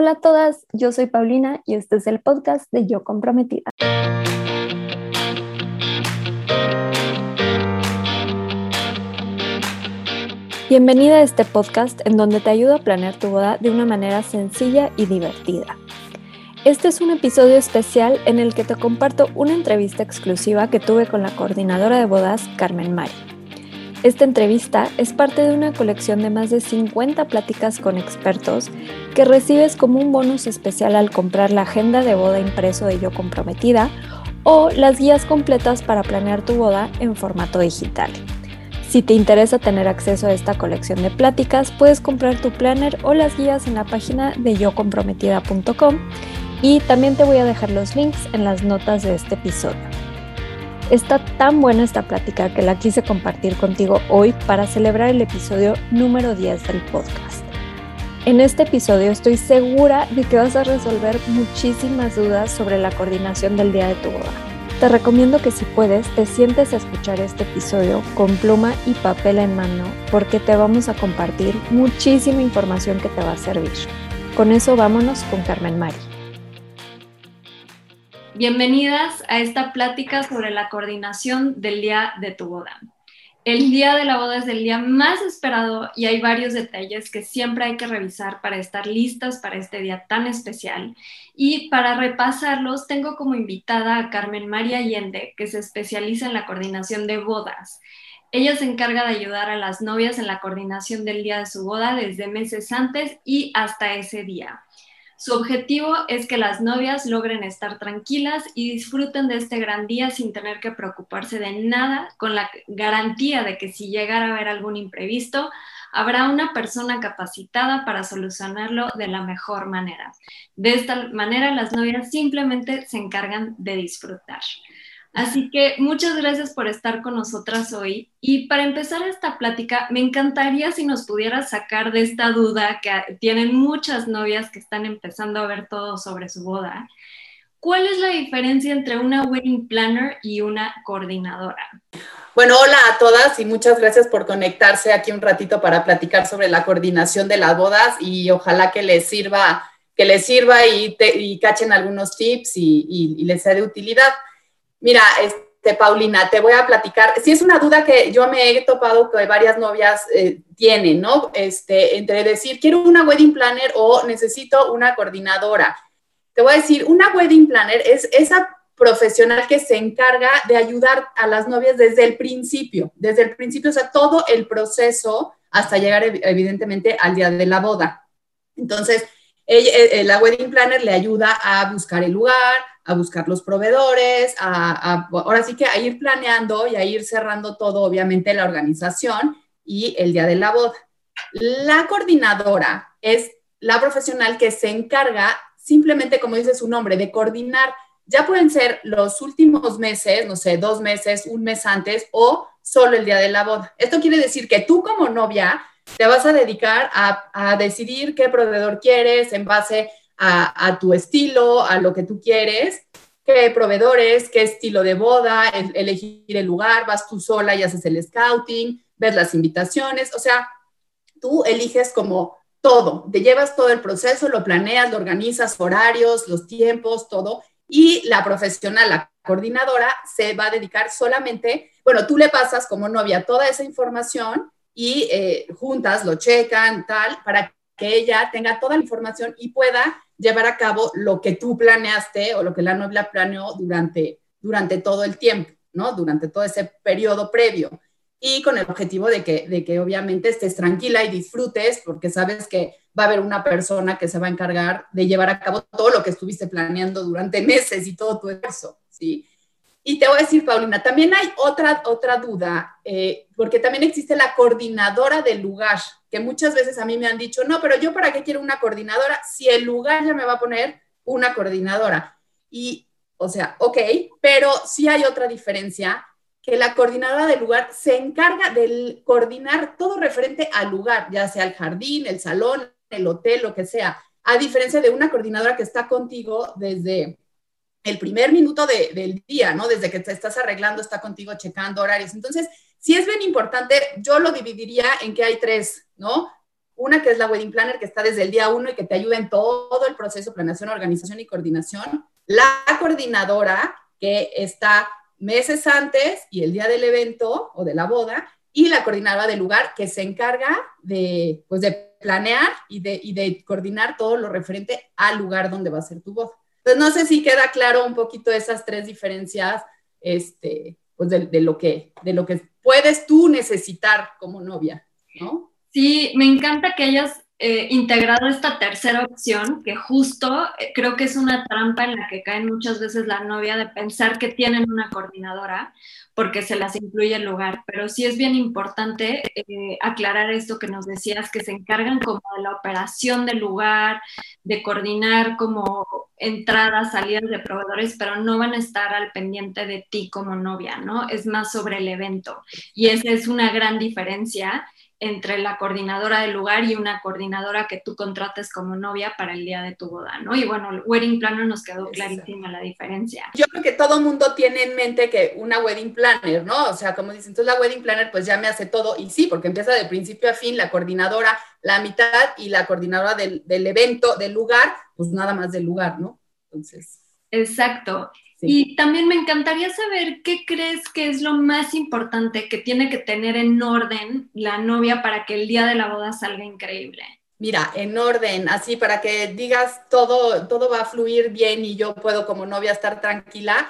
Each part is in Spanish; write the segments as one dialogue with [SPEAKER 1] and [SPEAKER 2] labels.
[SPEAKER 1] Hola a todas, yo soy Paulina y este es el podcast de Yo Comprometida. Bienvenida a este podcast en donde te ayudo a planear tu boda de una manera sencilla y divertida. Este es un episodio especial en el que te comparto una entrevista exclusiva que tuve con la coordinadora de bodas, Carmen Mari. Esta entrevista es parte de una colección de más de 50 pláticas con expertos que recibes como un bonus especial al comprar la agenda de boda impreso de Yo Comprometida o las guías completas para planear tu boda en formato digital. Si te interesa tener acceso a esta colección de pláticas, puedes comprar tu planner o las guías en la página de yocomprometida.com y también te voy a dejar los links en las notas de este episodio. Está tan buena esta plática que la quise compartir contigo hoy para celebrar el episodio número 10 del podcast. En este episodio estoy segura de que vas a resolver muchísimas dudas sobre la coordinación del día de tu boda. Te recomiendo que si puedes te sientes a escuchar este episodio con pluma y papel en mano porque te vamos a compartir muchísima información que te va a servir. Con eso vámonos con Carmen Mari. Bienvenidas a esta plática sobre la coordinación del día de tu boda. El día de la boda es el día más esperado y hay varios detalles que siempre hay que revisar para estar listas para este día tan especial. Y para repasarlos, tengo como invitada a Carmen María Allende, que se especializa en la coordinación de bodas. Ella se encarga de ayudar a las novias en la coordinación del día de su boda desde meses antes y hasta ese día. Su objetivo es que las novias logren estar tranquilas y disfruten de este gran día sin tener que preocuparse de nada, con la garantía de que si llegara a haber algún imprevisto, habrá una persona capacitada para solucionarlo de la mejor manera. De esta manera, las novias simplemente se encargan de disfrutar. Así que muchas gracias por estar con nosotras hoy. Y para empezar esta plática, me encantaría si nos pudieras sacar de esta duda que tienen muchas novias que están empezando a ver todo sobre su boda. ¿Cuál es la diferencia entre una wedding planner y una coordinadora?
[SPEAKER 2] Bueno, hola a todas y muchas gracias por conectarse aquí un ratito para platicar sobre la coordinación de las bodas y ojalá que les sirva, que les sirva y, y cachen algunos tips y, y les sea de utilidad. Mira, este, Paulina, te voy a platicar. Si es una duda que yo me he topado que varias novias eh, ¿no? Este, entre decir, quiero una wedding planner o necesito una coordinadora. Te voy a decir, una wedding planner es esa profesional que se encarga de ayudar a las novias desde el principio, desde el principio, o sea, todo el proceso hasta llegar evidentemente al día de la boda. Entonces, eh, la wedding planner le ayuda a buscar el lugar, a buscar los proveedores, a, ahora sí que a ir planeando y a ir cerrando todo, obviamente, la organización y el día de la boda. La coordinadora es la profesional que se encarga simplemente, como dice su nombre, de coordinar. Ya pueden ser los últimos meses, no sé, dos meses, un mes antes o solo el día de la boda. Esto quiere decir que tú como novia te vas a dedicar a, a decidir qué proveedor quieres en base a, tu estilo, a lo que tú quieres, qué proveedores, qué estilo de boda, elegir el lugar, vas tú sola y haces el scouting, ves las invitaciones, o sea, tú eliges como todo, te llevas todo el proceso, lo planeas, lo organizas, horarios, los tiempos, todo, y la profesional, la coordinadora, se va a dedicar solamente, bueno, tú le pasas como novia toda esa información y eh, juntas lo checan, tal, para que ella tenga toda la información y pueda llevar a cabo lo que tú planeaste o lo que la novia planeó durante, durante todo el tiempo, ¿no? Durante todo ese periodo previo. Y con el objetivo de que, de que obviamente estés tranquila y disfrutes, porque sabes que va a haber una persona que se va a encargar de llevar a cabo todo lo que estuviste planeando durante meses y todo tu esfuerzo, ¿sí? Y te voy a decir, Paulina, también hay otra, otra duda, eh, porque también existe la coordinadora del lugar, que muchas veces a mí me han dicho, no, pero yo para qué quiero una coordinadora si el lugar ya me va a poner una coordinadora. Y, o sea, ok, pero sí hay otra diferencia, que la coordinadora del lugar se encarga de coordinar todo referente al lugar, ya sea el jardín, el salón, el hotel, lo que sea, a diferencia de una coordinadora que está contigo desde el primer minuto del día, ¿no? Desde que te estás arreglando, está contigo checando horarios. Entonces, si es bien importante, yo lo dividiría en que hay tres, ¿no? Una que es la Wedding Planner, que está desde el día uno y que te ayuda en todo el proceso, planeación, organización y coordinación. La coordinadora, que está meses antes y el día del evento o de la boda, y la coordinadora del lugar, que se encarga de, pues, de planear y de, y de coordinar todo lo referente al lugar donde va a ser tu boda. Entonces, no sé si queda claro un poquito esas tres diferencias este, pues de, lo que, de lo que puedes tú necesitar como novia, ¿no?
[SPEAKER 1] Sí, me encanta que hayas eh, integrado esta tercera opción, que justo eh, creo que es una trampa en la que caen muchas veces la novia de pensar que tienen una coordinadora porque se las incluye el lugar, pero sí es bien importante eh, aclarar esto que nos decías, que se encargan como de la operación del lugar, de coordinar como entradas, salidas de proveedores, pero no van a estar al pendiente de ti como novia, ¿no? Es más sobre el evento. Y esa es una gran diferencia entre la coordinadora del lugar y una coordinadora que tú contrates como novia para el día de tu boda, ¿no? Y bueno, el wedding planner nos quedó clarísima la diferencia.
[SPEAKER 2] Yo creo que todo mundo tiene en mente que una wedding planner, ¿no? O sea, como dicen, entonces la wedding planner pues ya me hace todo y sí, porque empieza de principio a fin la coordinadora, la mitad y la coordinadora del, del evento, del lugar, pues nada más del lugar, ¿no? Entonces.
[SPEAKER 1] Exacto. Y también me encantaría saber qué crees que es lo más importante que tiene que tener en orden la novia para que el día de la boda salga increíble.
[SPEAKER 2] Mira, en orden, así para que digas todo, todo va a fluir bien y yo puedo como novia estar tranquila.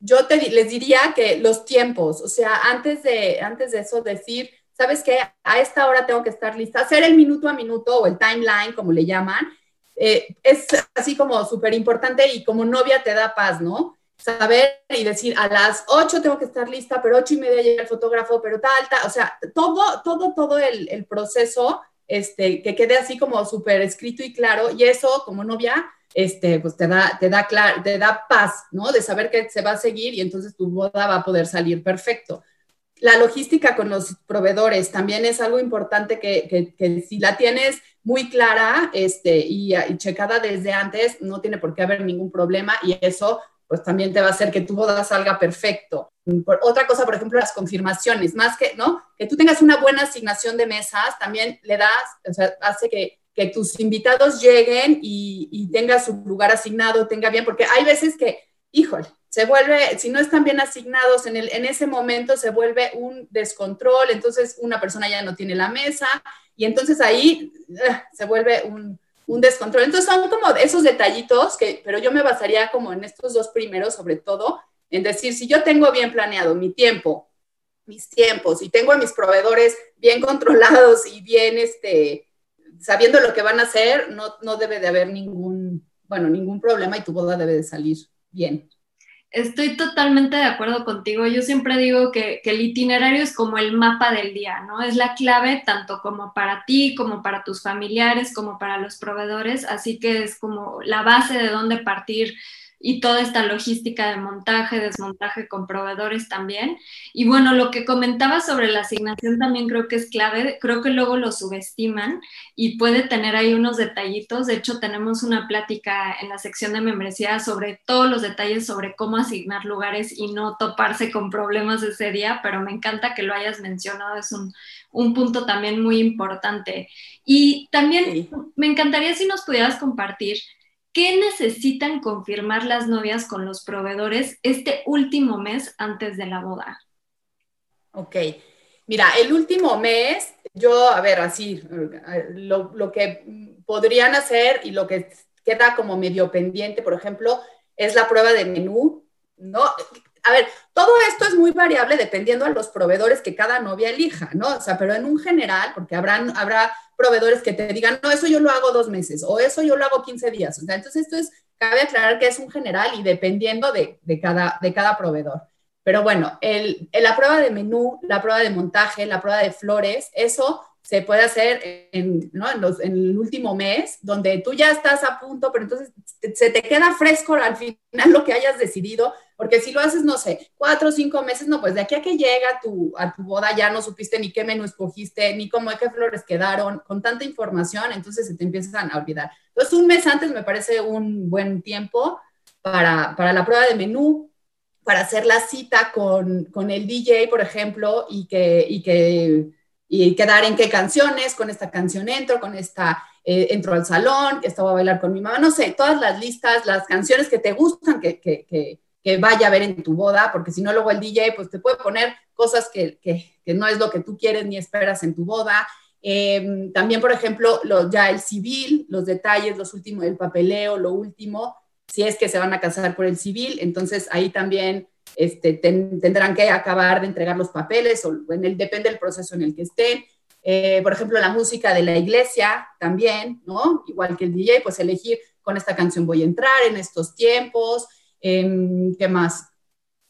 [SPEAKER 2] Yo te, les diría que los tiempos, o sea, antes de, antes de eso decir, ¿sabes qué? A esta hora tengo que estar lista, hacer el minuto a minuto o el timeline, como le llaman, eh, es así como súper importante y como novia te da paz, ¿no? Saber y decir a las 8 tengo que estar lista, pero ocho y media llega el fotógrafo, pero tal, tal, o sea, todo, todo, todo el, el proceso, este, que quede así como súper escrito y claro, y eso como novia, este, pues te da, te da, te da paz, ¿no? De saber que se va a seguir y entonces tu boda va a poder salir perfecto. La logística con los proveedores también es algo importante que, que, que si la tienes muy clara este, y, y, checada desde antes, no tiene por qué haber ningún problema y eso pues también te va a hacer que tu boda salga perfecto. otra cosa, por ejemplo, las confirmaciones, más que, ¿no? Que tú tengas una buena asignación de mesas, también le das, o sea, hace que, que tus invitados lleguen y, y tenga su lugar asignado, tenga bien, porque hay veces que, híjole, se vuelve, si no están bien asignados en, el, en ese momento, se vuelve un descontrol, entonces una persona ya no tiene la mesa y entonces ahí uh, se vuelve un, un descontrol. Entonces son como esos detallitos que, pero yo me basaría como en estos dos primeros, sobre todo, en decir, si yo tengo bien planeado mi tiempo, mis tiempos, y tengo a mis proveedores bien controlados y bien, este, sabiendo lo que van a hacer, no, no debe de haber ningún, bueno, ningún problema y tu boda debe de salir bien.
[SPEAKER 1] Estoy totalmente de acuerdo contigo. Yo siempre digo que, el itinerario es como el mapa del día, ¿no? Es la clave tanto como para ti, como para tus familiares, como para los proveedores. Así que es como la base de dónde partir y toda esta logística de montaje, desmontaje con proveedores también. Y bueno, lo que comentaba sobre la asignación también creo que es clave, creo que luego lo subestiman y puede tener ahí unos detallitos. De hecho, tenemos una plática en la sección de membresía sobre todos los detalles sobre cómo asignar lugares y no toparse con problemas ese día, pero me encanta que lo hayas mencionado, es un, un punto también muy importante. Y también sí. me encantaría si nos pudieras compartir ¿Qué necesitan confirmar las novias con los proveedores este último mes antes de la boda?
[SPEAKER 2] Ok, mira, el último mes, yo, a ver, así, lo, lo que podrían hacer y lo que queda como medio pendiente, por ejemplo, es la prueba de menú, ¿no? A ver, todo esto es muy variable dependiendo a los proveedores que cada novia elija, ¿no? O sea, pero en un general, porque habrán, habrá proveedores que te digan, no, eso yo lo hago dos meses o eso yo lo hago 15 días. O sea, entonces esto es, cabe aclarar que es un general y dependiendo de, de cada, de cada proveedor. Pero bueno, el, la prueba de menú, la prueba de montaje, la prueba de flores, eso se puede hacer en, ¿no? en, los, en, el último mes, donde tú ya estás a punto, pero entonces se te queda fresco al final lo que hayas decidido, porque si lo haces, no sé, cuatro o cinco meses, no, pues de aquí a que llega tu, a tu boda ya no supiste ni qué menú escogiste, ni cómo, qué flores quedaron, con tanta información, entonces se te empiezan a olvidar. Entonces, un mes antes me parece un buen tiempo para, para la prueba de menú, para hacer la cita con, con el DJ, por ejemplo, y que, y que y quedar en qué canciones, con esta canción entro, con esta eh, entro al salón, esta voy a bailar con mi mamá, no sé, todas las listas, las canciones que te gustan, que, que, que, vaya a ver en tu boda, porque si no luego el DJ pues te puede poner cosas que, no es lo que tú quieres ni esperas en tu boda. Em, también, por ejemplo, lo, ya el civil, los detalles, los últimos, el papeleo, lo último, si es que se van a casar por el civil, entonces ahí también este, tendrán que acabar de entregar los papeles o en el, depende del proceso en el que estén. Eh, por ejemplo, la música de la iglesia también, ¿no? Igual que el DJ, pues elegir con esta canción voy a entrar en estos tiempos. Em, ¿Qué más?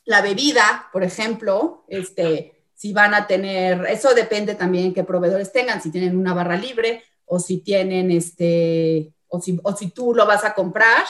[SPEAKER 2] La bebida, por ejemplo, este, si van a tener, eso depende también qué proveedores tengan, si tienen una barra libre o si tienen, este, o si, o si tú lo vas a comprar,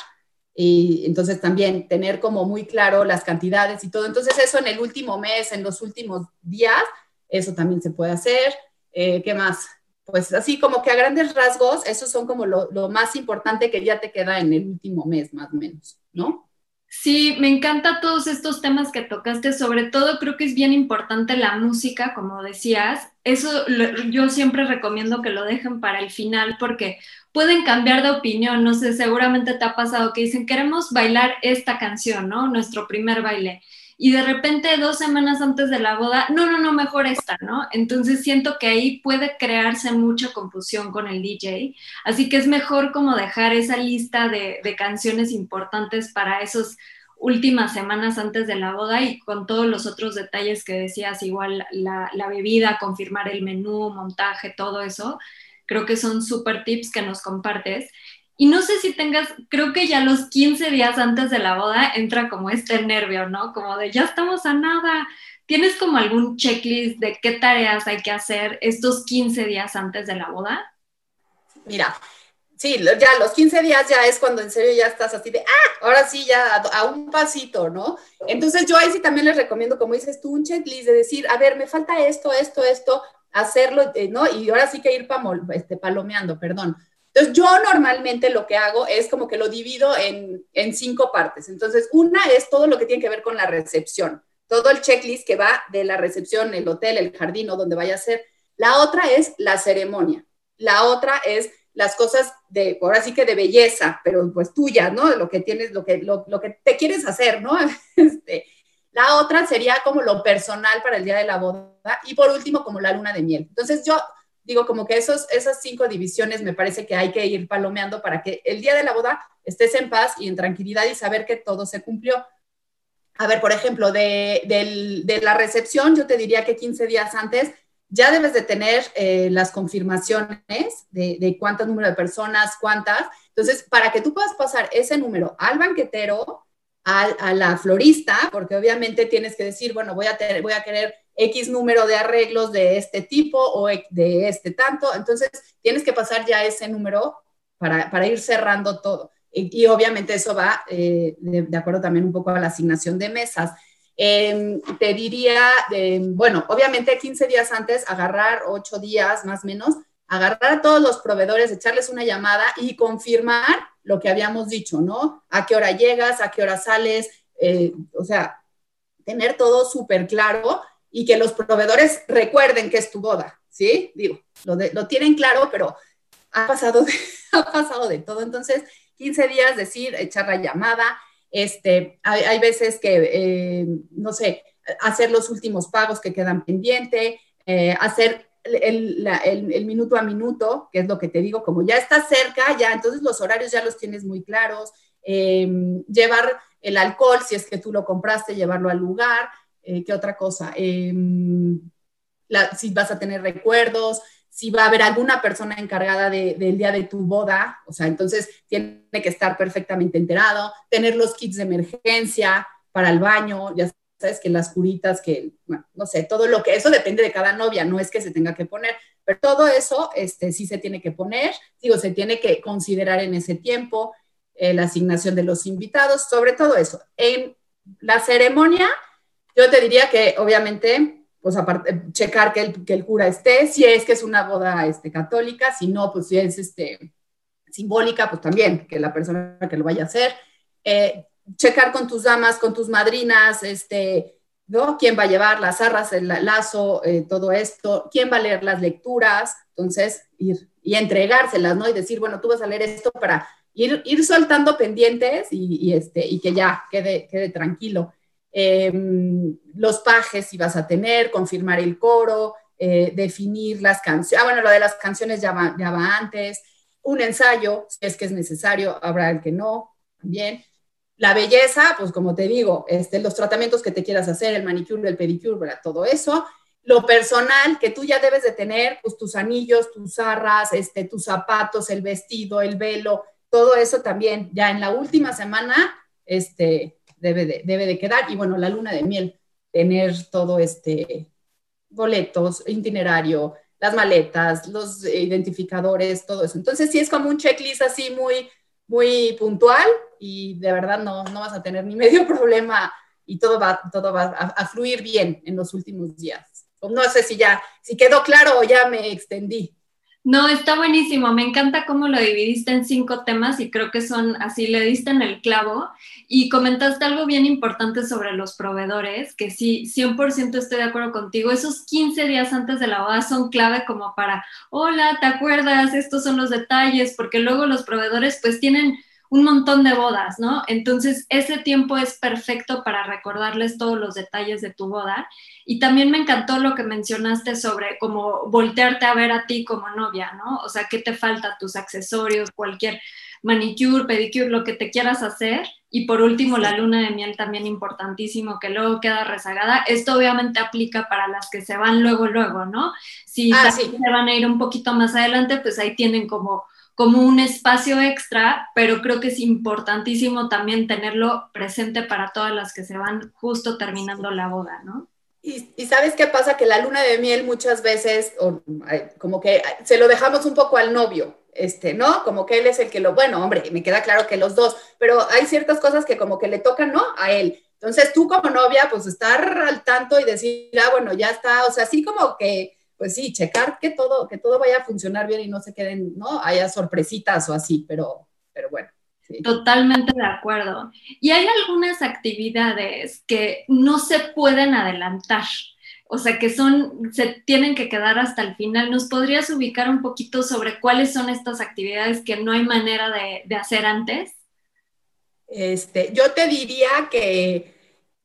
[SPEAKER 2] y entonces también tener como muy claro las cantidades y todo. Entonces eso en el último mes, en los últimos días, eso también se puede hacer. Eh, ¿Qué más? Pues así como que a grandes rasgos, esos son como lo, más importante que ya te queda en el último mes, más o menos, ¿no?
[SPEAKER 1] Sí, me encanta todos estos temas que tocaste, sobre todo creo que es bien importante la música, como decías. Eso yo siempre recomiendo que lo dejen para el final porque pueden cambiar de opinión, no sé, seguramente te ha pasado que dicen, queremos bailar esta canción, ¿no? Nuestro primer baile y de repente dos semanas antes de la boda, no, no, no, mejor esta, ¿no? Entonces siento que ahí puede crearse mucha confusión con el DJ, así que es mejor como dejar esa lista de, canciones importantes para esas últimas semanas antes de la boda y con todos los otros detalles que decías, igual la, la bebida, confirmar el menú, montaje, todo eso, creo que son súper tips que nos compartes. Y no sé si tengas, creo que ya los 15 días antes de la boda entra como este nervio, ¿no? Como de ya estamos a nada. ¿Tienes como algún checklist de qué tareas hay que hacer estos 15 días antes de la boda?
[SPEAKER 2] Mira, sí, ya los 15 días ya es cuando en serio ya estás así de, ah, ahora sí, ya a, un pasito, ¿no? Entonces yo ahí sí también les recomiendo, como dices tú, un checklist de decir, a ver, me falta esto, esto, esto, hacerlo, eh, ¿no? Y ahora sí que ir este, palomeando, perdón. Entonces, yo normalmente lo que hago es como que lo divido en, en cinco partes. Entonces, una es todo lo que tiene que ver con la recepción, todo el checklist que va de la recepción, el hotel, el jardín o donde vaya a ser. La otra es la ceremonia. La otra es las cosas de, ahora sí que de belleza, pero pues tuya, ¿no? Lo que tienes, lo que, lo, lo que te quieres hacer, ¿no? Este, la otra sería como lo personal para el día de la boda y por último como la luna de miel. Entonces yo digo, como que esos, esas cinco divisiones me parece que hay que ir palomeando para que el día de la boda estés en paz y en tranquilidad y saber que todo se cumplió. A ver, por ejemplo, de, la recepción, yo te diría que 15 días antes ya debes de tener eh, las confirmaciones de, de cuánto número de personas, cuántas. Entonces, para que tú puedas pasar ese número al banquetero, a, la florista, porque obviamente tienes que decir, bueno, voy a, tener, voy a querer X número de arreglos de este tipo o de este tanto. Entonces, tienes que pasar ya ese número para, para ir cerrando todo. Y, obviamente eso va eh, de, acuerdo también un poco a la asignación de mesas. Em, te diría, bueno, obviamente 15 días antes, agarrar 8 días más o menos, agarrar a todos los proveedores, echarles una llamada y confirmar lo que habíamos dicho, ¿no? A qué hora llegas, a qué hora sales, eh, o sea, tener todo súper claro y que los proveedores recuerden que es tu boda, ¿sí? Digo, lo, tienen claro, pero ha pasado, de, ha pasado de todo. Entonces, 15 días, decir, echar la llamada, este, hay, veces que, eh, no sé, hacer los últimos pagos que quedan pendiente, eh, hacer el, el, minuto a minuto, que es lo que te digo, como ya estás cerca, ya entonces los horarios ya los tienes muy claros, em, llevar el alcohol, si es que tú lo compraste, llevarlo al lugar, eh, ¿qué otra cosa? Em, si vas a tener recuerdos, si va a haber alguna persona encargada del día de tu boda, o sea, entonces tiene que estar perfectamente enterado, tener los kits de emergencia para el baño, ya sabes que las curitas, que, bueno, no sé, todo lo que, eso depende de cada novia, no es que se tenga que poner, pero todo eso este, sí se tiene que poner, digo, se tiene que considerar en ese tiempo, eh, la asignación de los invitados, sobre todo eso. En la ceremonia, yo te diría que obviamente, pues aparte, checar que el, que el cura esté, si es que es una boda este, católica, si no, pues si es este, simbólica, pues también, que la persona que lo vaya a hacer. Eh, checar con tus damas, con tus madrinas, este, ¿no? ¿Quién va a llevar las arras, el lazo, eh, todo esto? ¿Quién va a leer las lecturas? Entonces, ir y entregárselas, ¿no? Y decir, bueno, tú vas a leer esto para ir, ir soltando pendientes y, este, y que ya quede, quede tranquilo. Em, los pajes si vas a tener, confirmar el coro, eh, definir las canciones. Ah, bueno, lo de las canciones ya va, ya va antes. Un ensayo, si es que es necesario, habrá el que no, también. La belleza, pues como te digo, este, los tratamientos que te quieras hacer, el manicure, el pedicure, todo eso. Lo personal, que tú ya debes de tener, pues tus anillos, tus arras, este, tus zapatos, el vestido, el velo, todo eso también, ya en la última semana, este, debe de, debe de quedar. Y bueno, la luna de miel, tener todo este, boletos, itinerario, las maletas, los identificadores, todo eso. Entonces sí es como un checklist así muy, muy puntual y de verdad no, no vas a tener ni medio problema y todo va, todo va a, fluir bien en los últimos días. No sé si ya, si quedó claro o ya me extendí.
[SPEAKER 1] No, está buenísimo. Me encanta cómo lo dividiste en cinco temas y creo que son así, le diste en el clavo. Y comentaste algo bien importante sobre los proveedores, que sí, 100% estoy de acuerdo contigo. Esos 15 días antes de la boda son clave como para, hola, ¿te acuerdas? Estos son los detalles, porque luego los proveedores pues tienen un montón de bodas, ¿no? Entonces, ese tiempo es perfecto para recordarles todos los detalles de tu boda. Y también me encantó lo que mencionaste sobre cómo voltearte a ver a ti como novia, ¿no? O sea, ¿qué te falta? Tus accesorios, cualquier manicure, pedicure, lo que te quieras hacer. Y por último, la luna de miel también importantísimo, que luego queda rezagada. Esto obviamente aplica para las que se van luego, luego, ¿no? Si ah, se van a ir un poquito más adelante, pues ahí tienen como como un espacio extra, pero creo que es importantísimo también tenerlo presente para todas las que se van justo terminando la boda, ¿no?
[SPEAKER 2] Y, sabes qué pasa, que la luna de miel muchas veces, como que se lo dejamos un poco al novio, este, ¿no? Como que él es el que lo, bueno, hombre, me queda claro que los dos, pero hay ciertas cosas que como que le tocan, ¿no? A él. Entonces tú como novia, pues estar al tanto y decir, ah, bueno, ya está, o sea, así como que pues sí, checar que todo, que todo vaya a funcionar bien y no se queden, ¿no? Haya sorpresitas o así, pero, pero bueno.
[SPEAKER 1] Totalmente de acuerdo. Y hay algunas actividades que no se pueden adelantar, o sea, que son, se tienen que quedar hasta el final. ¿Nos podrías ubicar un poquito sobre cuáles son estas actividades que no hay manera de, de hacer antes?
[SPEAKER 2] Este, yo te diría que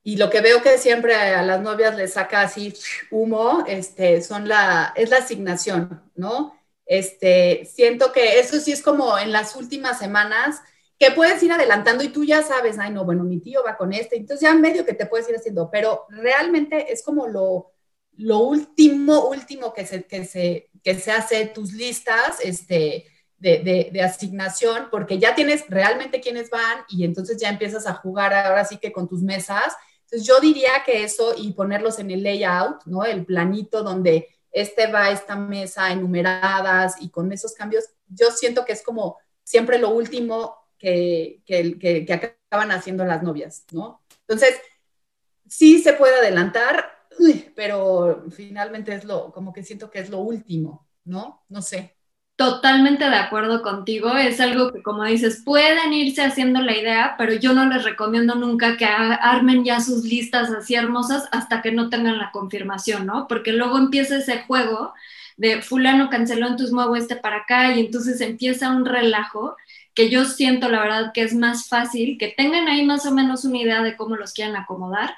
[SPEAKER 2] y lo que veo que siempre a las novias les saca así humo, este, son la, es la asignación, ¿no? Este, siento que eso sí es como en las últimas semanas, que puedes ir adelantando y tú ya sabes, ay, no, bueno, mi tío va con este, entonces ya medio que te puedes ir haciendo, pero realmente es como lo, lo último, último que se, que, se, que se hace tus listas, este, de, de, de, asignación, porque ya tienes realmente quiénes van y entonces ya empiezas a jugar ahora sí que con tus mesas entonces yo diría que eso y ponerlos en el layout, ¿no? El planito donde este va esta mesa enumeradas y con esos cambios, yo siento que es como siempre lo último que, que, que, acaban haciendo las novias, ¿no? Entonces, sí se puede adelantar, pero finalmente es lo, como que siento que es lo último, ¿no? No sé.
[SPEAKER 1] Totalmente de acuerdo contigo. Es algo que, como dices, pueden irse haciendo la idea, pero yo no les recomiendo nunca que armen ya sus listas así hermosas hasta que no tengan la confirmación, ¿no? Porque luego empieza ese juego de fulano canceló, entonces muevo este para acá y entonces empieza un relajo que yo siento, la verdad, que es más fácil que tengan ahí más o menos una idea de cómo los quieran acomodar,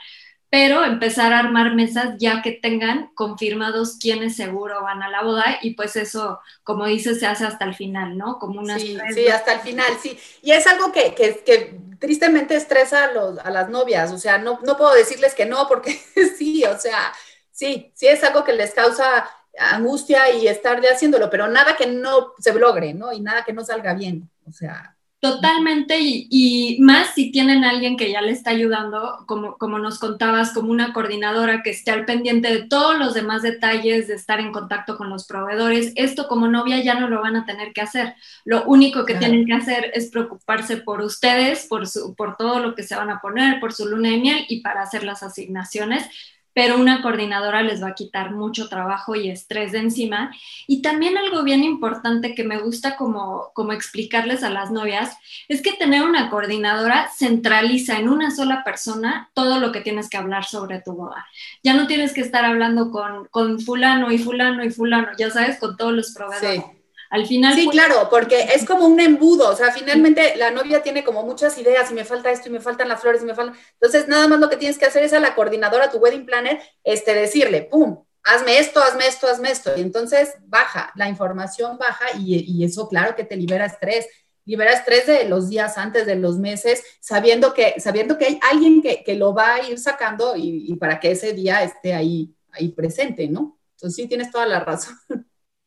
[SPEAKER 1] pero empezar a armar mesas ya que tengan confirmados quiénes seguro van a la boda y pues eso, como dices, se hace hasta el final, ¿no?
[SPEAKER 2] Como una... Sí, sí, hasta el final, sí. Y es algo que, que, que tristemente estresa a, los, a, las novias, o sea, no, no puedo decirles que no, porque sí, o sea, sí, sí es algo que les causa angustia y estar haciéndolo, pero nada que no se logre, ¿no? Y nada que no salga bien, o sea,
[SPEAKER 1] Totalmente, y, más si tienen a alguien que ya le está ayudando, como, como nos contabas, como una coordinadora que esté al pendiente de todos los demás detalles, de estar en contacto con los proveedores. Esto como novia ya no lo van a tener que hacer. Lo único que tienen que hacer es preocuparse por ustedes, por, su, por todo lo que se van a poner, por su luna de miel y para hacer las asignaciones pero una coordinadora les va a quitar mucho trabajo y estrés de encima. Y también algo bien importante que me gusta como, como explicarles a las novias es que tener una coordinadora centraliza en una sola persona todo lo que tienes que hablar sobre tu boda. Ya no tienes que estar hablando con, con fulano y fulano y fulano, ya sabes, con todos los proveedores.
[SPEAKER 2] Al final. Sí, pues, claro, porque es como un embudo, o sea, finalmente la novia tiene como muchas ideas y me falta esto y me faltan las flores y me faltan. Entonces, nada más lo que tienes que hacer es a la coordinadora, tu wedding planner, este, decirle, pum, hazme esto, hazme esto, hazme esto. Y entonces baja, la información baja y, y eso, claro, que te libera estrés. Libera estrés de los días antes, de los meses, sabiendo que, sabiendo que hay alguien que, que lo va a ir sacando y, y para que ese día esté ahí, ahí presente, ¿no? Entonces, sí, tienes toda la razón.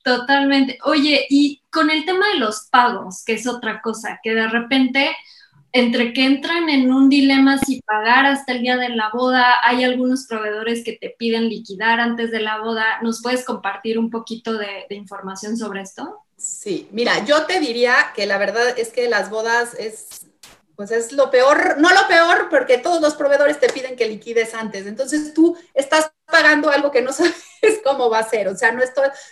[SPEAKER 1] Totalmente. Oye, y con el tema de los pagos, que es otra cosa, que de repente, entre que entran en un dilema si pagar hasta el día de la boda, hay algunos proveedores que te piden liquidar antes de la boda. ¿Nos puedes compartir un poquito de, información sobre esto?
[SPEAKER 2] Sí, mira, yo te diría que la verdad es que las bodas es pues es lo peor, no lo peor, porque todos los proveedores te piden que liquides antes. Entonces tú estás pagando algo que no sabes cómo va a ser. O sea, no,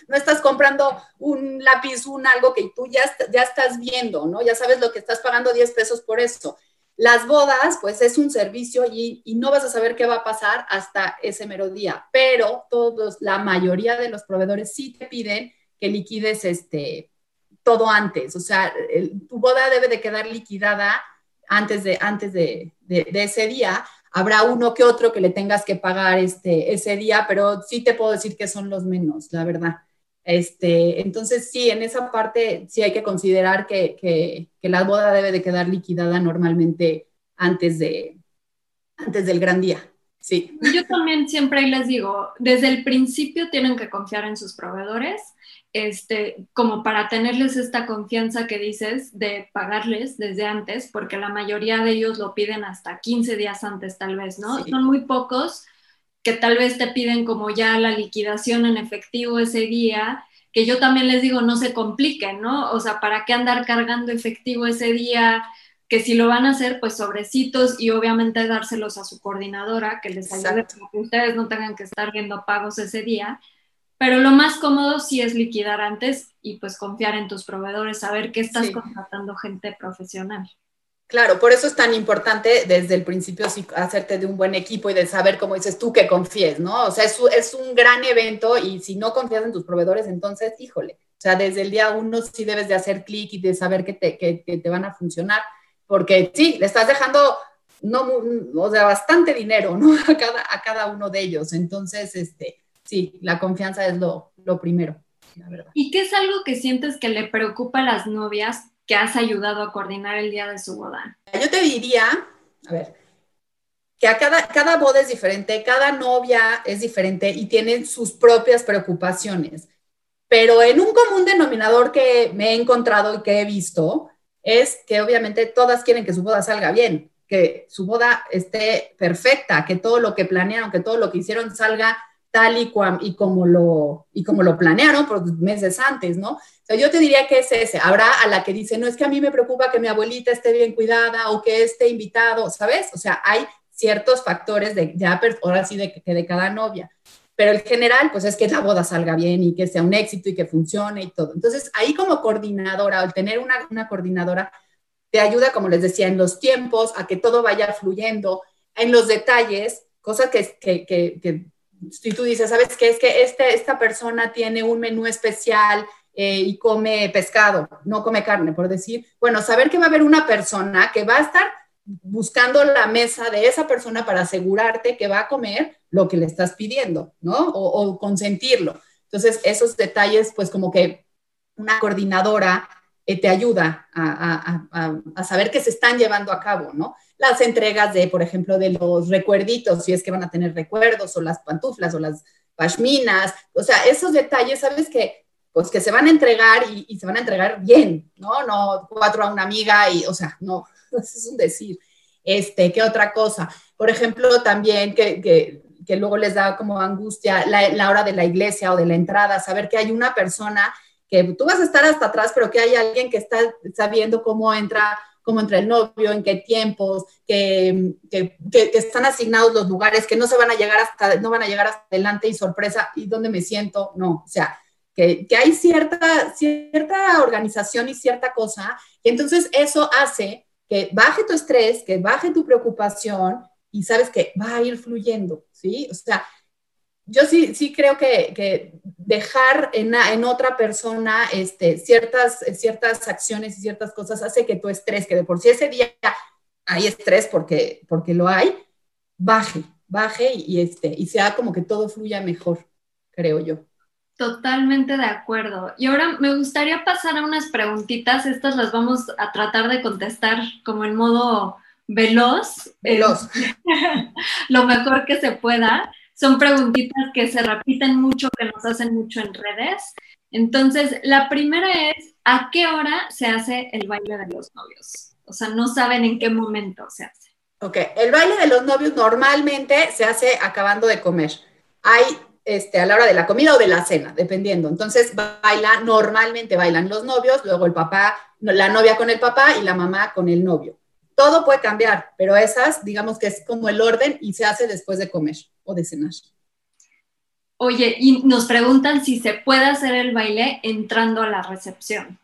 [SPEAKER 2] no estás comprando un lápiz, un algo que tú ya, ya estás viendo, ¿no? Ya sabes lo que estás pagando 10 pesos por eso. Las bodas, pues es un servicio y, no vas a saber qué va a pasar hasta ese mero día, pero todos, la mayoría de los proveedores sí te piden que liquides este, todo antes. O sea, tu boda debe de quedar liquidada antes de, antes de, ese día. Habrá uno que otro que le tengas que pagar este, ese día, pero sí te puedo decir que son los menos, la verdad. Este, entonces, sí, en esa parte sí hay que considerar que, que, la boda debe de quedar liquidada normalmente antes, de, antes del gran día. Sí.
[SPEAKER 1] Yo también siempre les digo, desde el principio tienen que confiar en sus proveedores este, como para tenerles esta confianza que dices de pagarles desde antes, porque la mayoría de ellos lo piden hasta 15 días antes tal vez, ¿no? Son muy pocos que tal vez te piden como ya la liquidación en efectivo ese día, que yo también les digo, no se compliquen, ¿no? O sea, ¿para qué andar cargando efectivo ese día? Que si lo van a hacer, pues sobrecitos y obviamente dárselos a su coordinadora, que les ayude para que ustedes no tengan que estar viendo pagos ese día pero lo más cómodo sí es liquidar antes y pues confiar en tus proveedores, saber que estás contratando gente profesional.
[SPEAKER 2] Claro, por eso es tan importante desde el principio hacerte de un buen equipo y de saber, como dices tú, que confíes, ¿no? O sea, es, es un gran evento y si no confías en tus proveedores, entonces, híjole, o sea, desde el día uno sí debes de hacer clic y de saber que te, que, que te van a funcionar, porque sí, le estás dejando, no, o sea, bastante dinero, ¿no? A cada, a cada uno de ellos. Entonces, este, sí, la confianza es lo, primero, la verdad.
[SPEAKER 1] ¿Y qué es algo que sientes que le preocupa a las novias que has ayudado a coordinar el día de su boda?
[SPEAKER 2] Yo te diría, a ver, que a cada, cada boda es diferente, cada novia es diferente y tienen sus propias preocupaciones. Pero en un común denominador que me he encontrado y que he visto es que obviamente todas quieren que su boda salga bien, que su boda esté perfecta, que todo lo que planearon, que todo lo que hicieron salga tal y, y, como lo, y como lo planearon por meses antes, ¿no? O sea, yo te diría que es ese. Habrá a la que dice, no es que a mí me preocupa que mi abuelita esté bien cuidada o que esté invitado, ¿sabes? O sea, hay ciertos factores de ya, ahora sí, de, de cada novia. Pero el general, pues es que la boda salga bien y que sea un éxito y que funcione y todo. Entonces, ahí como coordinadora, al tener una, una coordinadora, te ayuda, como les decía, en los tiempos, a que todo vaya fluyendo, en los detalles, cosas que, que, que si tú dices, ¿sabes qué? Es que este, esta persona tiene un menú especial eh, y come pescado, no come carne, por decir, bueno, saber que va a haber una persona que va a estar buscando la mesa de esa persona para asegurarte que va a comer lo que le estás pidiendo, ¿no? O, consentirlo. Entonces, esos detalles, pues como que una coordinadora eh, te ayuda a, a, saber que se están llevando a cabo, ¿no? Las entregas de, por ejemplo, de los recuerditos, si es que van a tener recuerdos, o las pantuflas, o las pashminas, o sea, esos detalles, ¿sabes que Pues que se van a entregar y, se van a entregar bien, ¿no? No cuatro a una amiga y, o sea, no, es un decir. Este, ¿qué otra cosa? Por ejemplo, también que, que, que luego les da como angustia la, la hora de la iglesia o de la entrada, saber que hay una persona que tú vas a estar hasta atrás, pero que hay alguien que está sabiendo cómo entra cómo entra el novio, en qué tiempos, que, que, están asignados los lugares, que no se van a llegar hasta, no van a llegar hasta adelante y sorpresa, ¿y dónde me siento? No, o sea, que, que, hay cierta, cierta organización y cierta cosa, y entonces eso hace que baje tu estrés, que baje tu preocupación y sabes que va a ir fluyendo, ¿sí? O sea, yo sí, sí creo que, que dejar en, en, otra persona este, ciertas, ciertas acciones y ciertas cosas hace que tu estrés, que de por sí ese día hay estrés porque, porque lo hay, baje, baje y, este, y sea como que todo fluya mejor, creo yo.
[SPEAKER 1] Totalmente de acuerdo. Y ahora me gustaría pasar a unas preguntitas. Estas las vamos a tratar de contestar como en modo veloz.
[SPEAKER 2] Veloz.
[SPEAKER 1] lo mejor que se pueda. Son preguntitas que se repiten mucho, que nos hacen mucho en redes. Entonces, la primera es, ¿a qué hora se hace el baile de los novios? O sea, no saben en qué momento se hace.
[SPEAKER 2] Ok, el baile de los novios normalmente se hace acabando de comer. Hay este, a la hora de la comida o de la cena, dependiendo. Entonces, baila, normalmente bailan los novios, luego el papá, la novia con el papá y la mamá con el novio. Todo puede cambiar, pero esas, digamos que es como el orden y se hace después de comer o de cenar.
[SPEAKER 1] Oye, y nos preguntan si se puede hacer el baile entrando a la recepción.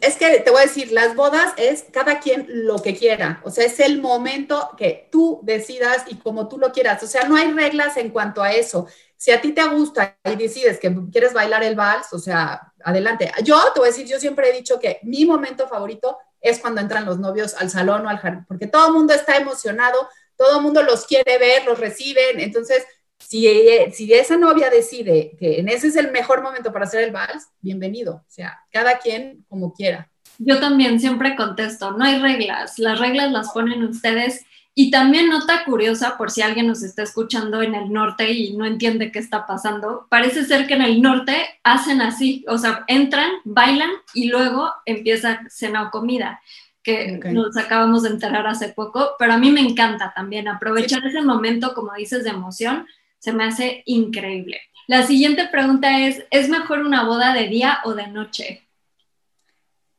[SPEAKER 2] Es que te voy a decir, las bodas es cada quien lo que quiera, o sea, es el momento que tú decidas y como tú lo quieras, o sea, no hay reglas en cuanto a eso. Si a ti te gusta y decides que quieres bailar el vals, o sea, adelante. Yo te voy a decir, yo siempre he dicho que mi momento favorito es cuando entran los novios al salón o al jardín, porque todo el mundo está emocionado, todo el mundo los quiere ver, los reciben, entonces si, esa novia decide que en ese es el mejor momento para hacer el vals, bienvenido. O sea, cada quien como quiera.
[SPEAKER 1] Yo también siempre contesto, no hay reglas, las reglas las ponen ustedes. Y también nota curiosa, por si alguien nos está escuchando en el norte y no entiende qué está pasando, parece ser que en el norte hacen así, o sea, entran, bailan y luego empieza cena o comida, que nos acabamos de enterar hace poco, pero a mí me encanta también aprovechar ese momento, como dices, de emoción se me hace increíble. La siguiente pregunta es, ¿es mejor una boda de día o de noche?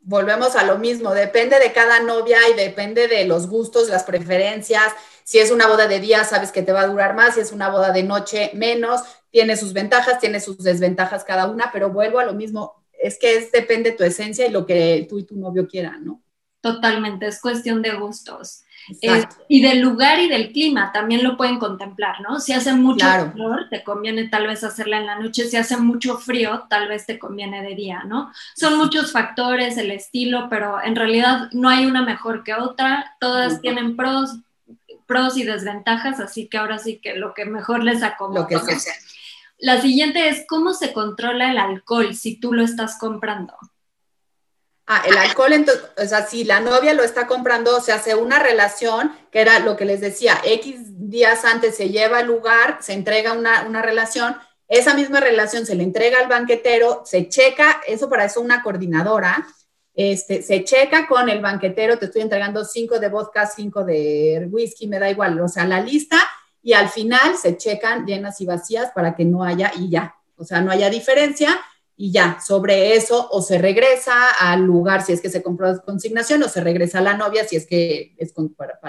[SPEAKER 2] Volvemos a lo mismo, depende de cada novia y depende de los gustos, las preferencias. Si es una boda de día, sabes que te va a durar más, si es una boda de noche, menos. Tiene sus ventajas, tiene sus desventajas cada una, pero vuelvo a lo mismo, es que es, depende de tu esencia y lo que tú y tu novio quieran, ¿no?
[SPEAKER 1] Totalmente, es cuestión de gustos y del lugar y del clima también lo pueden contemplar, ¿no? Si hace mucho calor, te conviene tal vez hacerla en la noche, si hace mucho frío, tal vez te conviene de día, ¿no? Son muchos factores, el estilo, pero en realidad no hay una mejor que otra, todas tienen pros, pros y desventajas, así que ahora sí que lo que mejor les acomoda.
[SPEAKER 2] Lo que sea.
[SPEAKER 1] La siguiente es cómo se controla el alcohol si tú lo estás comprando.
[SPEAKER 2] Ah, el alcohol, entonces, o sea, si la novia lo está comprando, se hace una relación, que era lo que les decía, X días antes se lleva al lugar, se entrega una, una relación, esa misma relación se le entrega al banquetero, se checa, eso para eso una coordinadora, este, se checa con el banquetero, te estoy entregando cinco de vodka, cinco de whisky, me da igual, o sea, la lista, y al final se checan llenas y vacías para que no haya, y ya, o sea, no haya diferencia, y ya, sobre eso o se regresa al lugar si es que se compró consignación o se regresa a la novia si es que es para,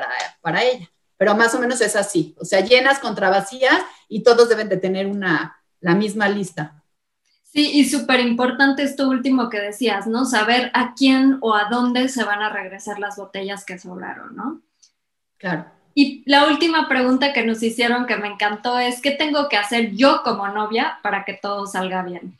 [SPEAKER 2] para, ella. Pero más o menos es así, o sea, llenas contra vacías y todos deben de tener una, la misma lista.
[SPEAKER 1] Sí, y súper importante esto último que decías, ¿no? Saber a quién o a dónde se van a regresar las botellas que sobraron, ¿no?
[SPEAKER 2] Claro.
[SPEAKER 1] Y la última pregunta que nos hicieron que me encantó es, ¿qué tengo que hacer yo como novia para que todo salga bien?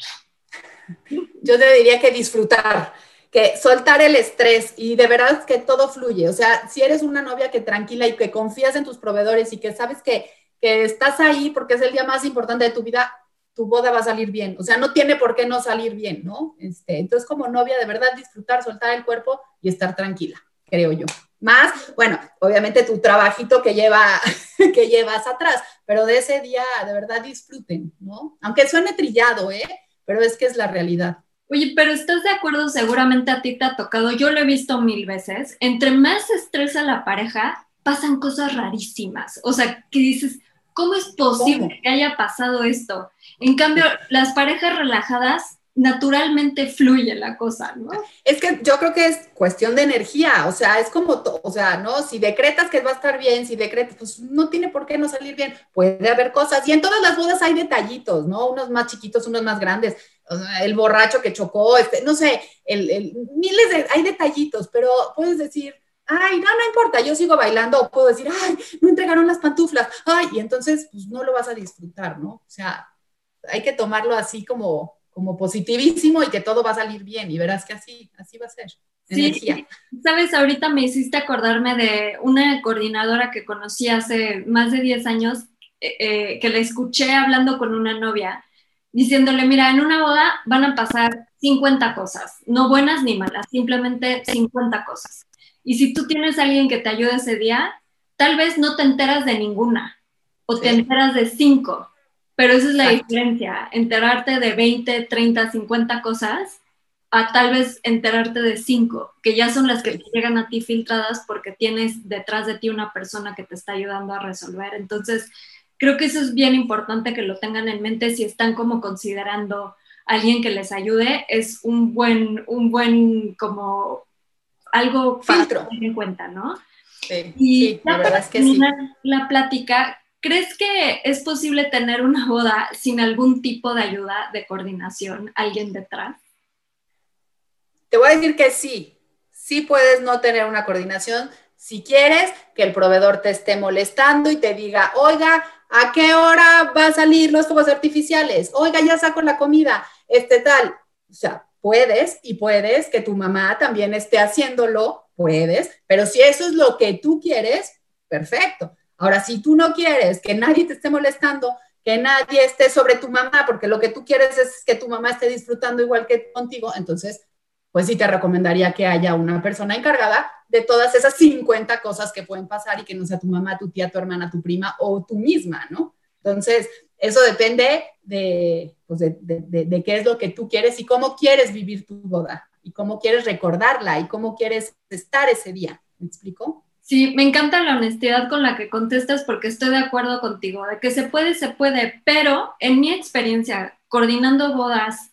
[SPEAKER 2] Yo te diría que disfrutar, que soltar el estrés y de verdad que todo fluye. O sea, si eres una novia que tranquila y que confías en tus proveedores y que sabes que, que estás ahí porque es el día más importante de tu vida, tu boda va a salir bien. O sea, no tiene por qué no salir bien, ¿no? Este, entonces, como novia, de verdad disfrutar, soltar el cuerpo y estar tranquila, creo yo. Más, bueno, obviamente tu trabajito que, lleva, que llevas atrás, pero de ese día, de verdad disfruten, ¿no? Aunque suene trillado, ¿eh? Pero es que es la realidad.
[SPEAKER 1] Oye, pero ¿estás de acuerdo? Seguramente a ti te ha tocado, yo lo he visto mil veces, entre más estresa la pareja, pasan cosas rarísimas. O sea, que dices, ¿cómo es posible que haya pasado esto? En cambio, las parejas relajadas naturalmente fluye la cosa, ¿no?
[SPEAKER 2] Es que yo creo que es cuestión de energía, o sea, es como, o sea, ¿no? Si decretas que va a estar bien, si decretas, pues no tiene por qué no salir bien, puede haber cosas, y en todas las bodas hay detallitos, ¿no? Unos más chiquitos, unos más grandes, el borracho que chocó, este, no sé, el, miles de, hay detallitos, pero puedes decir, ay, no, no importa, yo sigo bailando, puedo decir, ay, no entregaron las pantuflas, ay, y entonces, pues no lo vas a disfrutar, ¿no? O sea, hay que tomarlo así como como positivísimo y que todo va a salir bien y verás que así, así va a ser.
[SPEAKER 1] Sí, sabes, ahorita me hiciste acordarme de una coordinadora que conocí hace más de 10 años, eh, eh, que le escuché hablando con una novia, diciéndole, mira, en una boda van a pasar 50 cosas, no buenas ni malas, simplemente 50 cosas. Y si tú tienes a alguien que te ayude ese día, tal vez no te enteras de ninguna o te enteras de cinco, pero esa es la diferencia, enterarte de 20, 30, 50 cosas a tal vez enterarte de 5, que ya son las que te llegan a ti filtradas porque tienes detrás de ti una persona que te está ayudando a resolver. Entonces, creo que eso es bien importante que lo tengan en mente si están como considerando alguien que les ayude, es un buen, un buen como algo
[SPEAKER 2] filtro
[SPEAKER 1] en cuenta, ¿no?
[SPEAKER 2] Sí, y la verdad es que sí.
[SPEAKER 1] La plática, ¿Crees que es posible tener una boda sin algún tipo de ayuda de coordinación, alguien detrás?
[SPEAKER 2] Te voy a decir que sí, sí puedes no tener una coordinación si quieres que el proveedor te esté molestando y te diga, oiga, ¿a qué hora va a salir los fuegos artificiales? Oiga, ya saco la comida, este tal. O sea, puedes y puedes que tu mamá también esté haciéndolo, puedes, pero si eso es lo que tú quieres, perfecto. Ahora, si tú no quieres que nadie te esté molestando, que nadie esté sobre tu mamá, porque lo que tú quieres es que tu mamá esté disfrutando igual que contigo, entonces, pues sí te recomendaría que haya una persona encargada de todas esas 50 cosas que pueden pasar y que no sea tu mamá, tu tía, tu hermana, tu prima o tú misma, ¿no? Entonces, eso depende de, pues de, de, qué es lo que tú quieres y cómo quieres vivir tu boda y cómo quieres recordarla y cómo quieres estar ese día. ¿Me explico?
[SPEAKER 1] Sí, me encanta la honestidad con la que contestas porque estoy de acuerdo contigo, de que se puede, se puede, pero en mi experiencia coordinando bodas,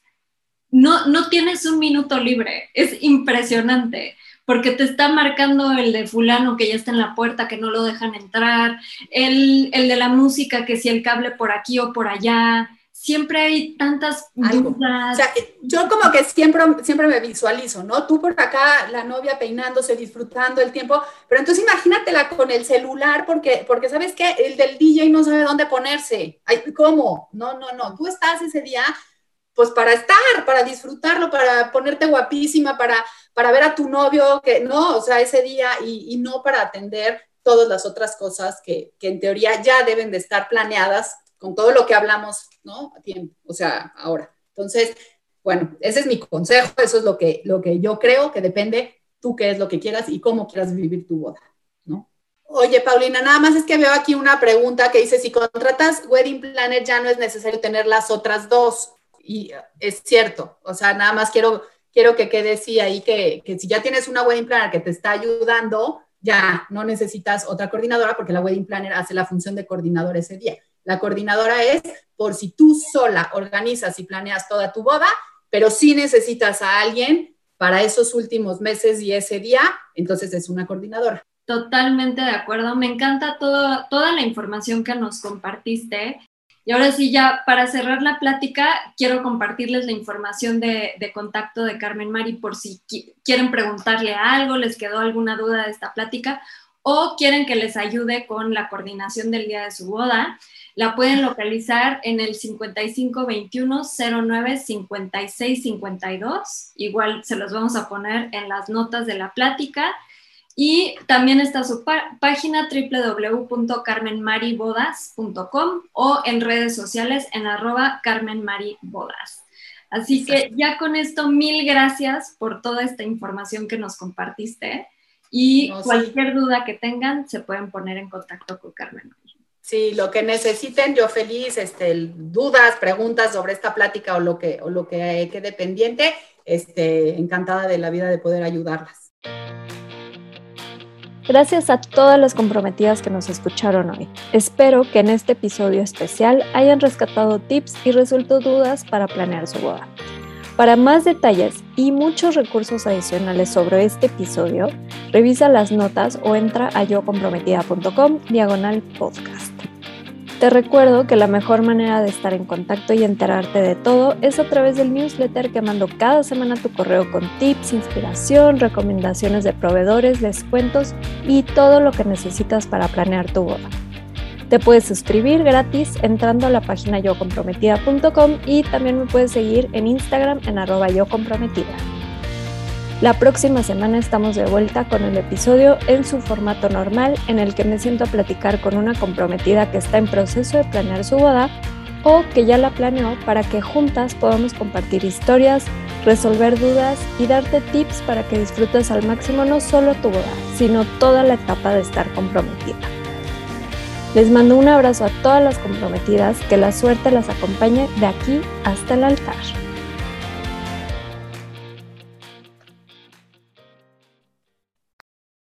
[SPEAKER 1] no, no tienes un minuto libre, es impresionante porque te está marcando el de fulano que ya está en la puerta, que no lo dejan entrar, el, el de la música, que si el cable por aquí o por allá, siempre hay tantas dudas.
[SPEAKER 2] O sea, yo como que siempre, siempre me visualizo, ¿no? Tú por acá, la novia peinándose, disfrutando el tiempo, pero entonces imagínatela con el celular, porque, porque ¿sabes qué? El del DJ no sabe dónde ponerse. ¿Cómo? No, no, no. Tú estás ese día, pues para estar, para disfrutarlo, para ponerte guapísima, para, para ver a tu novio, que no, o sea, ese día y, y no para atender todas las otras cosas que, que en teoría ya deben de estar planeadas con todo lo que hablamos, ¿no? A tiempo, o sea, ahora. Entonces, bueno, ese es mi consejo, eso es lo que, lo que yo creo que depende tú qué es lo que quieras y cómo quieras vivir tu boda, ¿no? Oye, Paulina, nada más es que veo aquí una pregunta que dice, si contratas Wedding Planner ya no es necesario tener las otras dos. Y es cierto, o sea, nada más quiero, quiero que quede así ahí que, que si ya tienes una Wedding Planner que te está ayudando, ya no necesitas otra coordinadora porque la Wedding Planner hace la función de coordinador ese día. La coordinadora es por si tú sola organizas y planeas toda tu boda, pero si necesitas a alguien para esos últimos meses y ese día, entonces es una coordinadora.
[SPEAKER 1] Totalmente de acuerdo. Me encanta toda la información que nos compartiste. Y ahora sí, ya para cerrar la plática, quiero compartirles la información de, de, contacto de Carmen Mari por si quieren preguntarle algo, les quedó alguna duda de esta plática o quieren que les ayude con la coordinación del día de su boda. La pueden localizar en el 5521 09 56 52. Igual se los vamos a poner en las notas de la plática. Y también está su página www.carmenmaribodas.com o en redes sociales en arroba carmenmaribodas. Así que ya con esto, mil gracias por toda esta información que nos compartiste. Y cualquier duda que tengan, se pueden poner en contacto con Carmen.
[SPEAKER 2] Sí, lo que necesiten, yo feliz, este, dudas, preguntas sobre esta plática o lo que, o lo que quede pendiente, este, encantada de la vida de poder ayudarlas.
[SPEAKER 1] Gracias a todas las comprometidas que nos escucharon hoy. Espero que en este episodio especial hayan rescatado tips y resuelto dudas para planear su boda. Para más detalles y muchos recursos adicionales sobre este episodio, revisa las notas o entra a yocomprometida.com diagonal podcast. Te recuerdo que la mejor manera de estar en contacto y enterarte de todo es a través del newsletter que mando cada semana tu correo con tips, inspiración, recomendaciones de proveedores, descuentos y todo lo que necesitas para planear tu boda. Te puedes suscribir gratis entrando a la página yocomprometida.com y también me puedes seguir en Instagram en arroba yocomprometida. La próxima semana estamos de vuelta con el episodio en su formato normal en el que me siento a platicar con una comprometida que está en proceso de planear su boda o que ya la planeó para que juntas podamos compartir historias, resolver dudas y darte tips para que disfrutes al máximo no solo tu boda, sino toda la etapa de estar comprometida. Les mando un abrazo a todas las comprometidas, que la suerte las acompañe de aquí hasta el altar.